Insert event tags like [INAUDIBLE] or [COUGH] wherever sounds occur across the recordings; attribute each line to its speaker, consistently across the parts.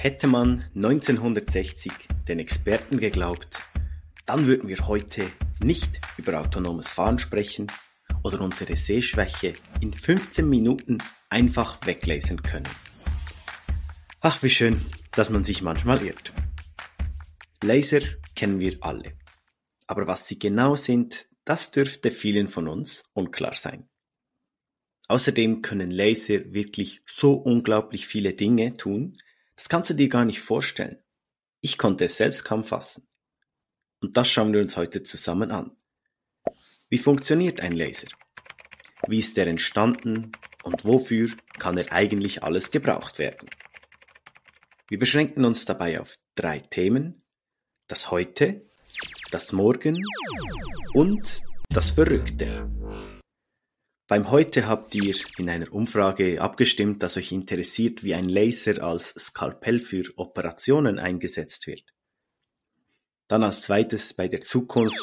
Speaker 1: Hätte man 1960 den Experten geglaubt, dann würden wir heute nicht über autonomes Fahren sprechen oder unsere Sehschwäche in 15 Minuten einfach weglesen können. Ach, wie schön, dass man sich manchmal irrt. Laser kennen wir alle. Aber was sie genau sind, das dürfte vielen von uns unklar sein. Außerdem können Laser wirklich so unglaublich viele Dinge tun, das kannst du dir gar nicht vorstellen. Ich konnte es selbst kaum fassen. Und das schauen wir uns heute zusammen an. Wie funktioniert ein Laser? Wie ist er entstanden und wofür kann er eigentlich alles gebraucht werden? Wir beschränken uns dabei auf drei Themen. Das Heute, das Morgen und das Verrückte. Beim Heute habt ihr in einer Umfrage abgestimmt, dass euch interessiert, wie ein Laser als Skalpell für Operationen eingesetzt wird. Dann als zweites bei der Zukunft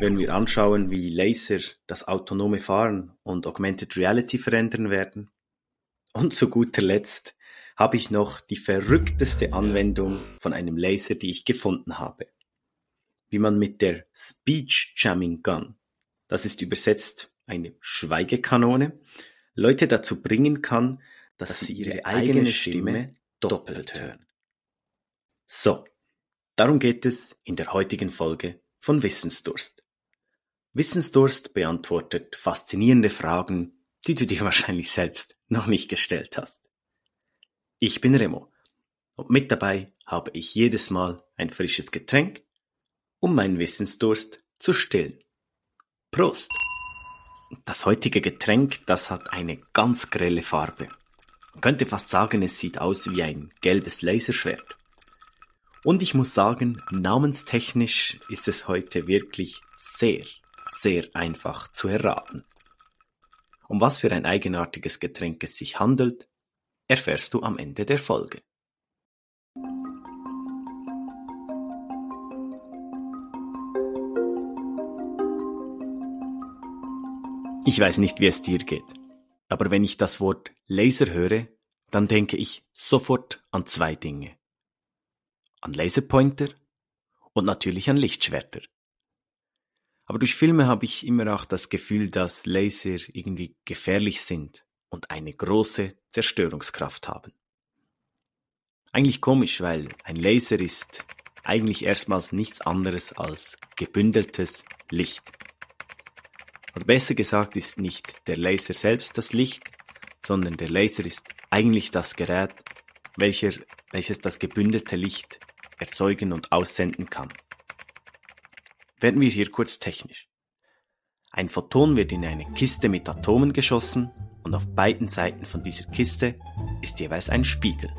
Speaker 1: werden wir anschauen, wie Laser das autonome Fahren und Augmented Reality verändern werden. Und zu guter Letzt habe ich noch die verrückteste Anwendung von einem Laser, die ich gefunden habe. Wie man mit der Speech Jamming Gun, das ist übersetzt eine Schweigekanone, Leute dazu bringen kann, dass sie ihre eigene Stimme doppelt hören. So, darum geht es in der heutigen Folge von Wissensdurst. Wissensdurst beantwortet faszinierende Fragen, die du dir [LAUGHS] wahrscheinlich selbst noch nicht gestellt hast. Ich bin Remo und mit dabei habe ich jedes Mal ein frisches Getränk, um meinen Wissensdurst zu stillen. Prost! Das heutige Getränk, das hat eine ganz grelle Farbe. Man könnte fast sagen, es sieht aus wie ein gelbes Laserschwert. Und ich muss sagen, namenstechnisch ist es heute wirklich sehr, sehr einfach zu erraten. Um was für ein eigenartiges Getränk es sich handelt, erfährst du am Ende der Folge. Ich weiß nicht, wie es dir geht, aber wenn ich das Wort Laser höre, dann denke ich sofort an zwei Dinge. An Laserpointer und natürlich an Lichtschwerter. Aber durch Filme habe ich immer auch das Gefühl, dass Laser irgendwie gefährlich sind und eine große Zerstörungskraft haben. Eigentlich komisch, weil ein Laser ist eigentlich erstmals nichts anderes als gebündeltes Licht. Oder besser gesagt ist nicht der Laser selbst das Licht, sondern der Laser ist eigentlich das Gerät, welcher, welches das gebündelte Licht erzeugen und aussenden kann. Werden wir hier kurz technisch. Ein Photon wird in eine Kiste mit Atomen geschossen und auf beiden Seiten von dieser Kiste ist jeweils ein Spiegel.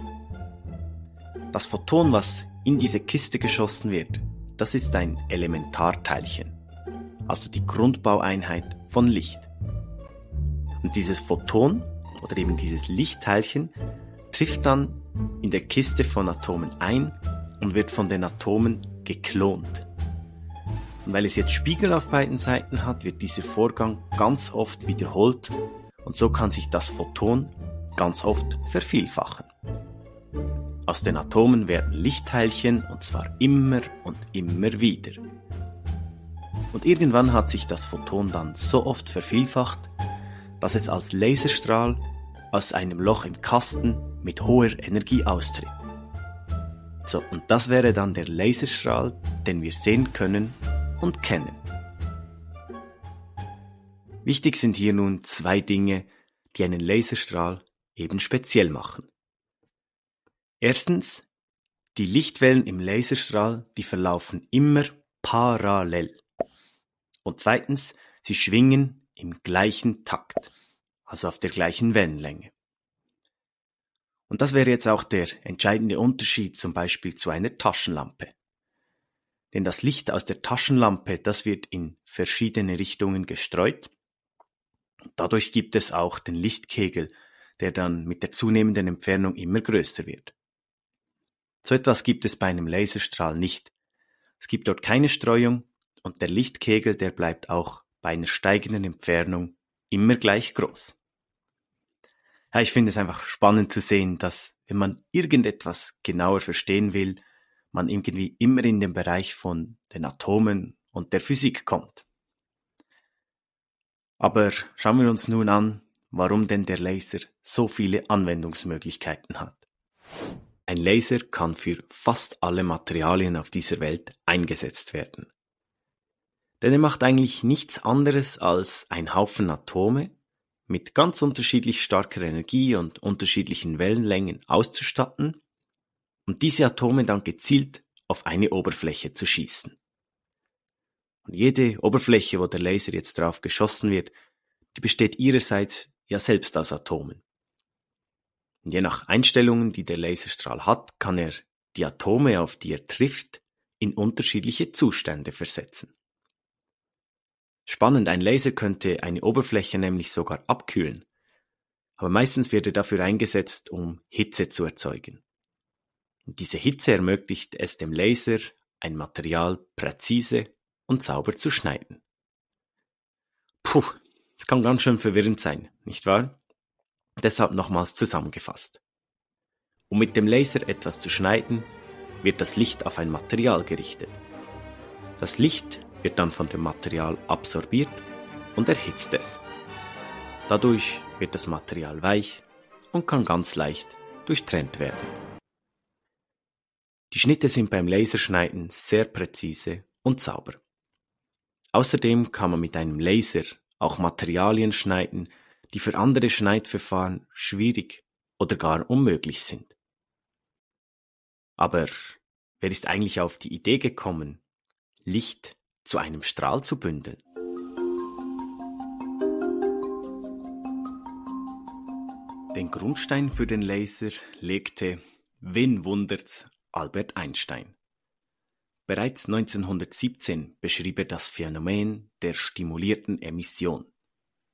Speaker 1: Das Photon, was in diese Kiste geschossen wird, das ist ein Elementarteilchen also die Grundbaueinheit von Licht. Und dieses Photon oder eben dieses Lichtteilchen trifft dann in der Kiste von Atomen ein und wird von den Atomen geklont. Und weil es jetzt Spiegel auf beiden Seiten hat, wird dieser Vorgang ganz oft wiederholt und so kann sich das Photon ganz oft vervielfachen. Aus den Atomen werden Lichtteilchen und zwar immer und immer wieder. Und irgendwann hat sich das Photon dann so oft vervielfacht, dass es als Laserstrahl aus einem Loch im Kasten mit hoher Energie austritt. So, und das wäre dann der Laserstrahl, den wir sehen können und kennen. Wichtig sind hier nun zwei Dinge, die einen Laserstrahl eben speziell machen. Erstens, die Lichtwellen im Laserstrahl, die verlaufen immer parallel. Und zweitens, sie schwingen im gleichen Takt, also auf der gleichen Wellenlänge. Und das wäre jetzt auch der entscheidende Unterschied zum Beispiel zu einer Taschenlampe. Denn das Licht aus der Taschenlampe, das wird in verschiedene Richtungen gestreut. Dadurch gibt es auch den Lichtkegel, der dann mit der zunehmenden Entfernung immer größer wird. So etwas gibt es bei einem Laserstrahl nicht. Es gibt dort keine Streuung und der Lichtkegel, der bleibt auch bei einer steigenden Entfernung immer gleich groß. Ja, ich finde es einfach spannend zu sehen, dass wenn man irgendetwas genauer verstehen will, man irgendwie immer in den Bereich von den Atomen und der Physik kommt. Aber schauen wir uns nun an, warum denn der Laser so viele Anwendungsmöglichkeiten hat. Ein Laser kann für fast alle Materialien auf dieser Welt eingesetzt werden. Denn er macht eigentlich nichts anderes als ein Haufen Atome mit ganz unterschiedlich starker Energie und unterschiedlichen Wellenlängen auszustatten und diese Atome dann gezielt auf eine Oberfläche zu schießen. Und jede Oberfläche, wo der Laser jetzt drauf geschossen wird, die besteht ihrerseits ja selbst aus Atomen. Und je nach Einstellungen, die der Laserstrahl hat, kann er die Atome, auf die er trifft, in unterschiedliche Zustände versetzen. Spannend, ein Laser könnte eine Oberfläche nämlich sogar abkühlen, aber meistens wird er dafür eingesetzt, um Hitze zu erzeugen. Und diese Hitze ermöglicht es dem Laser, ein Material präzise und sauber zu schneiden. Puh, es kann ganz schön verwirrend sein, nicht wahr? Deshalb nochmals zusammengefasst. Um mit dem Laser etwas zu schneiden, wird das Licht auf ein Material gerichtet. Das Licht wird dann von dem Material absorbiert und erhitzt es. Dadurch wird das Material weich und kann ganz leicht durchtrennt werden. Die Schnitte sind beim Laserschneiden sehr präzise und sauber. Außerdem kann man mit einem Laser auch Materialien schneiden, die für andere Schneidverfahren schwierig oder gar unmöglich sind. Aber wer ist eigentlich auf die Idee gekommen, Licht zu einem Strahl zu bündeln. Den Grundstein für den Laser legte, wen wundert's, Albert Einstein. Bereits 1917 beschrieb er das Phänomen der stimulierten Emission,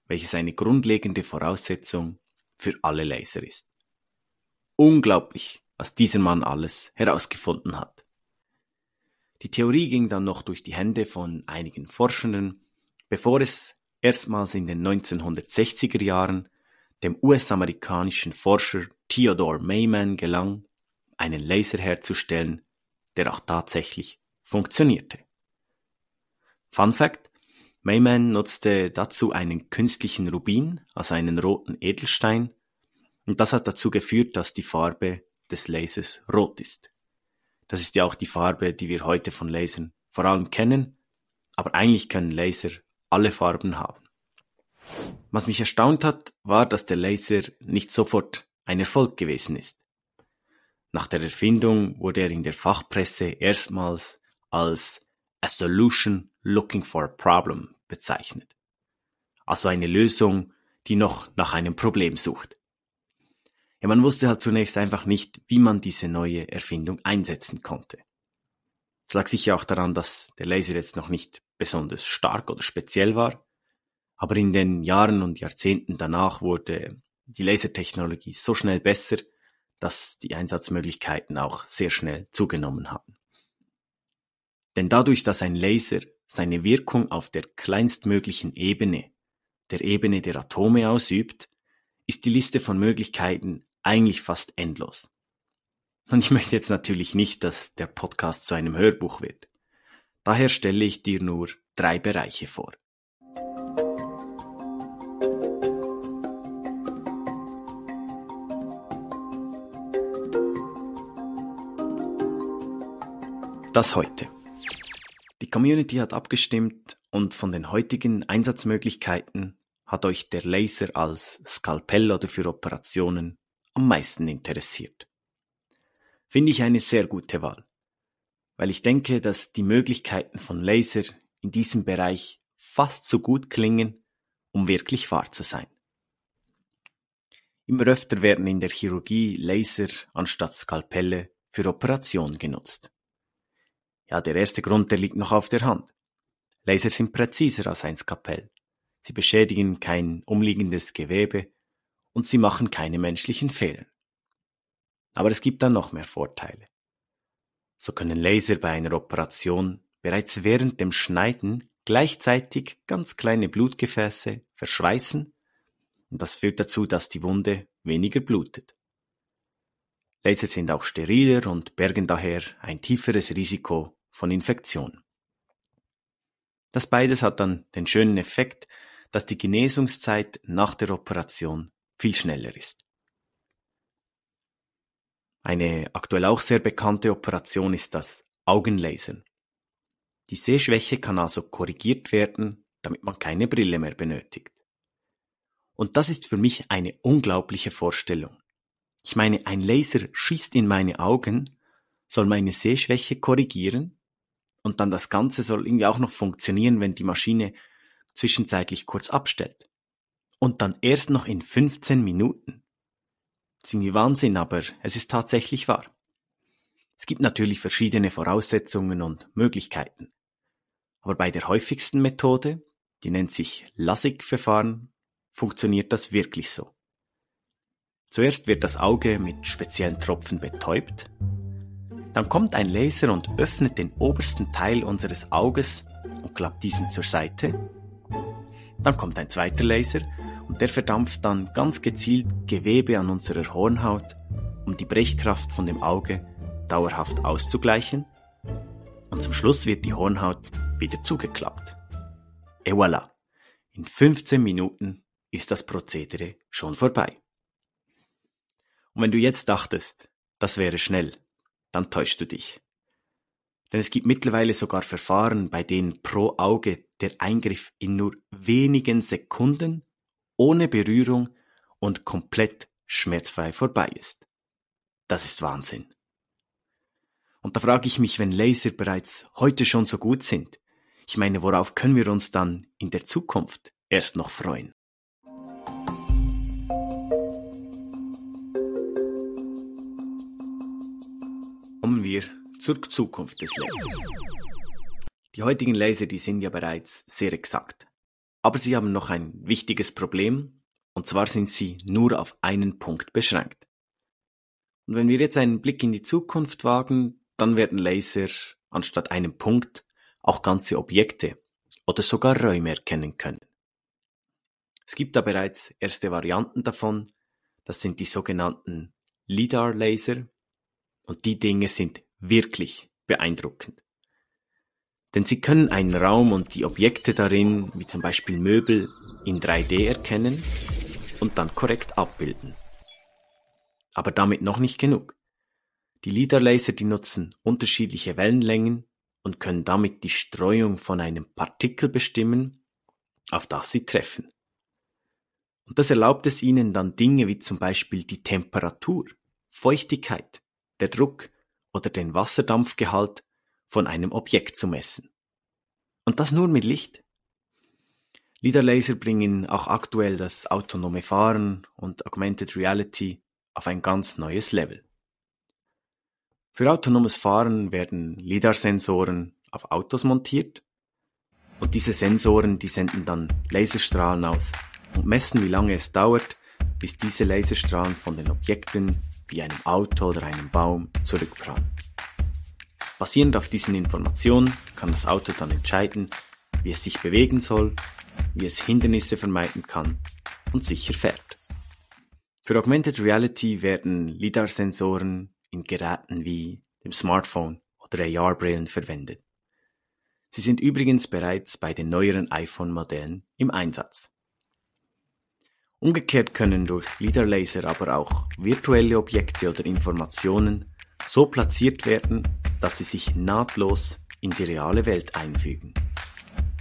Speaker 1: welches eine grundlegende Voraussetzung für alle Laser ist. Unglaublich, was dieser Mann alles herausgefunden hat. Die Theorie ging dann noch durch die Hände von einigen Forschenden, bevor es erstmals in den 1960er Jahren dem US-amerikanischen Forscher Theodore Mayman gelang, einen Laser herzustellen, der auch tatsächlich funktionierte. Fun Fact: Mayman nutzte dazu einen künstlichen Rubin, also einen roten Edelstein, und das hat dazu geführt, dass die Farbe des Lasers rot ist. Das ist ja auch die Farbe, die wir heute von Lasern vor allem kennen, aber eigentlich können Laser alle Farben haben. Was mich erstaunt hat, war, dass der Laser nicht sofort ein Erfolg gewesen ist. Nach der Erfindung wurde er in der Fachpresse erstmals als a solution looking for a problem bezeichnet. Also eine Lösung, die noch nach einem Problem sucht. Ja, man wusste halt zunächst einfach nicht, wie man diese neue Erfindung einsetzen konnte. Es lag sicher auch daran, dass der Laser jetzt noch nicht besonders stark oder speziell war, aber in den Jahren und Jahrzehnten danach wurde die Lasertechnologie so schnell besser, dass die Einsatzmöglichkeiten auch sehr schnell zugenommen haben. Denn dadurch, dass ein Laser seine Wirkung auf der kleinstmöglichen Ebene, der Ebene der Atome ausübt, ist die Liste von Möglichkeiten eigentlich fast endlos. Und ich möchte jetzt natürlich nicht, dass der Podcast zu einem Hörbuch wird. Daher stelle ich dir nur drei Bereiche vor. Das heute. Die Community hat abgestimmt und von den heutigen Einsatzmöglichkeiten hat euch der Laser als Skalpell oder für Operationen am meisten interessiert. Finde ich eine sehr gute Wahl, weil ich denke, dass die Möglichkeiten von Laser in diesem Bereich fast so gut klingen, um wirklich wahr zu sein. Immer öfter werden in der Chirurgie Laser anstatt Skalpelle für Operationen genutzt. Ja, der erste Grund, der liegt noch auf der Hand. Laser sind präziser als ein Skalpell. Sie beschädigen kein umliegendes Gewebe und sie machen keine menschlichen Fehler. Aber es gibt dann noch mehr Vorteile. So können Laser bei einer Operation bereits während dem Schneiden gleichzeitig ganz kleine Blutgefäße verschweißen und das führt dazu, dass die Wunde weniger blutet. Laser sind auch steriler und bergen daher ein tieferes Risiko von Infektion. Das beides hat dann den schönen Effekt, dass die Genesungszeit nach der Operation viel schneller ist. Eine aktuell auch sehr bekannte Operation ist das Augenlasern. Die Sehschwäche kann also korrigiert werden, damit man keine Brille mehr benötigt. Und das ist für mich eine unglaubliche Vorstellung. Ich meine, ein Laser schießt in meine Augen, soll meine Sehschwäche korrigieren und dann das Ganze soll irgendwie auch noch funktionieren, wenn die Maschine zwischenzeitlich kurz abstellt. Und dann erst noch in 15 Minuten. Das ist Wahnsinn, aber es ist tatsächlich wahr. Es gibt natürlich verschiedene Voraussetzungen und Möglichkeiten. Aber bei der häufigsten Methode, die nennt sich LASIK-Verfahren, funktioniert das wirklich so. Zuerst wird das Auge mit speziellen Tropfen betäubt, dann kommt ein Laser und öffnet den obersten Teil unseres Auges und klappt diesen zur Seite. Dann kommt ein zweiter Laser und der verdampft dann ganz gezielt Gewebe an unserer Hornhaut, um die Brechkraft von dem Auge dauerhaft auszugleichen. Und zum Schluss wird die Hornhaut wieder zugeklappt. Et voilà! In 15 Minuten ist das Prozedere schon vorbei. Und wenn du jetzt dachtest, das wäre schnell, dann täuschst du dich. Denn es gibt mittlerweile sogar Verfahren, bei denen pro Auge der Eingriff in nur wenigen Sekunden, ohne Berührung und komplett schmerzfrei vorbei ist. Das ist Wahnsinn. Und da frage ich mich, wenn Laser bereits heute schon so gut sind, ich meine, worauf können wir uns dann in der Zukunft erst noch freuen? Kommen wir zur Zukunft des Lasers. Die heutigen Laser, die sind ja bereits sehr exakt. Aber sie haben noch ein wichtiges Problem, und zwar sind sie nur auf einen Punkt beschränkt. Und wenn wir jetzt einen Blick in die Zukunft wagen, dann werden Laser anstatt einem Punkt auch ganze Objekte oder sogar Räume erkennen können. Es gibt da bereits erste Varianten davon, das sind die sogenannten LIDAR-Laser, und die Dinge sind wirklich beeindruckend. Denn sie können einen Raum und die Objekte darin, wie zum Beispiel Möbel, in 3D erkennen und dann korrekt abbilden. Aber damit noch nicht genug. Die LIDAR-Laser, die nutzen unterschiedliche Wellenlängen und können damit die Streuung von einem Partikel bestimmen, auf das sie treffen. Und das erlaubt es ihnen dann Dinge wie zum Beispiel die Temperatur, Feuchtigkeit, der Druck oder den Wasserdampfgehalt von einem Objekt zu messen. Und das nur mit Licht. LIDAR-Laser bringen auch aktuell das autonome Fahren und Augmented Reality auf ein ganz neues Level. Für autonomes Fahren werden LIDAR-Sensoren auf Autos montiert und diese Sensoren, die senden dann Laserstrahlen aus und messen, wie lange es dauert, bis diese Laserstrahlen von den Objekten wie einem Auto oder einem Baum zurückprallen. Basierend auf diesen Informationen kann das Auto dann entscheiden, wie es sich bewegen soll, wie es Hindernisse vermeiden kann und sicher fährt. Für Augmented Reality werden LIDAR-Sensoren in Geräten wie dem Smartphone oder AR-Brillen verwendet. Sie sind übrigens bereits bei den neueren iPhone-Modellen im Einsatz. Umgekehrt können durch LIDAR-Laser aber auch virtuelle Objekte oder Informationen so platziert werden, dass sie sich nahtlos in die reale Welt einfügen.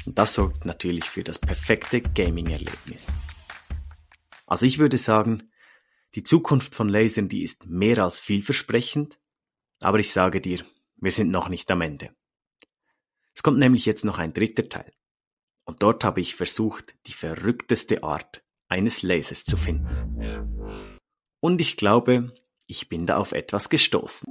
Speaker 1: Und das sorgt natürlich für das perfekte Gaming-Erlebnis. Also ich würde sagen, die Zukunft von Lasern, die ist mehr als vielversprechend, aber ich sage dir, wir sind noch nicht am Ende. Es kommt nämlich jetzt noch ein dritter Teil. Und dort habe ich versucht, die verrückteste Art eines Lasers zu finden. Und ich glaube, ich bin da auf etwas gestoßen.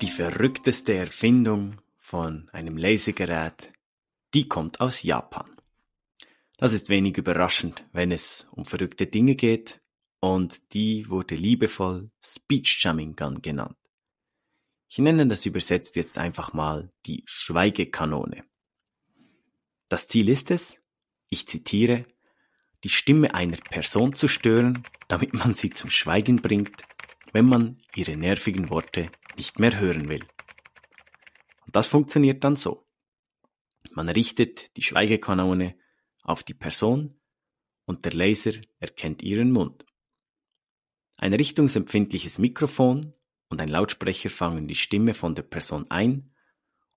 Speaker 1: Die verrückteste Erfindung von einem Lasergerät, die kommt aus Japan. Das ist wenig überraschend, wenn es um verrückte Dinge geht, und die wurde liebevoll Speech Jamming Gun genannt. Ich nenne das übersetzt jetzt einfach mal die Schweigekanone. Das Ziel ist es, ich zitiere, die Stimme einer Person zu stören, damit man sie zum Schweigen bringt, wenn man ihre nervigen Worte nicht mehr hören will. Und das funktioniert dann so. Man richtet die Schweigekanone auf die Person und der Laser erkennt ihren Mund. Ein richtungsempfindliches Mikrofon und ein Lautsprecher fangen die Stimme von der Person ein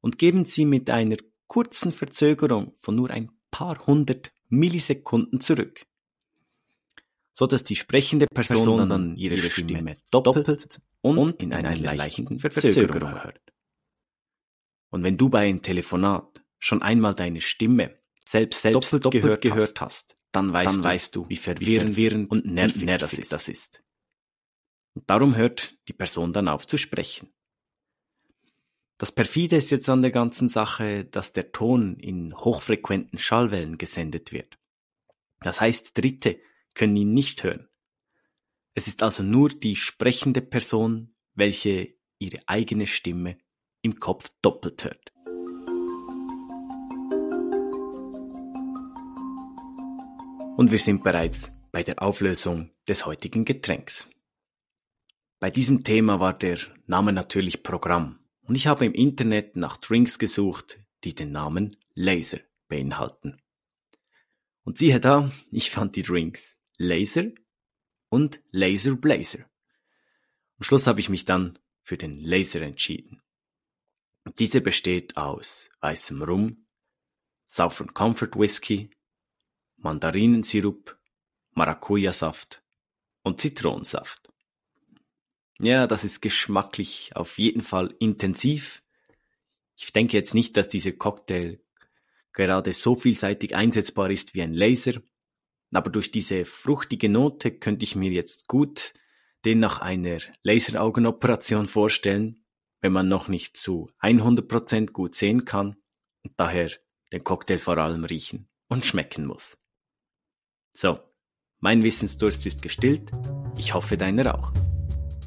Speaker 1: und geben sie mit einer kurzen Verzögerung von nur ein paar hundert Millisekunden zurück, so dass die sprechende Person, Person dann ihre, ihre Stimme, Stimme doppelt und, und in einer leichten Verzögerung hört. Und wenn du bei einem Telefonat schon einmal deine Stimme selbst, selbst doppelt, doppelt gehört, gehört hast, dann weißt, dann du, weißt du, wie verwirrend und nervig, nervig das, ist. das ist. Und darum hört die Person dann auf zu sprechen. Das perfide ist jetzt an der ganzen Sache, dass der Ton in hochfrequenten Schallwellen gesendet wird. Das heißt, Dritte können ihn nicht hören. Es ist also nur die sprechende Person, welche ihre eigene Stimme im Kopf doppelt hört. Und wir sind bereits bei der Auflösung des heutigen Getränks. Bei diesem Thema war der Name natürlich Programm und ich habe im Internet nach Drinks gesucht, die den Namen Laser beinhalten. Und siehe da, ich fand die Drinks Laser und Laser Blazer. Am Schluss habe ich mich dann für den Laser entschieden. Dieser besteht aus weißem Rum, Southern Comfort Whisky, Mandarinensirup, Maracuja-Saft und Zitronensaft. Ja, das ist geschmacklich auf jeden Fall intensiv. Ich denke jetzt nicht, dass dieser Cocktail gerade so vielseitig einsetzbar ist wie ein Laser, aber durch diese fruchtige Note könnte ich mir jetzt gut den nach einer Laseraugenoperation vorstellen, wenn man noch nicht zu 100% gut sehen kann und daher den Cocktail vor allem riechen und schmecken muss. So, mein Wissensdurst ist gestillt, ich hoffe deiner auch.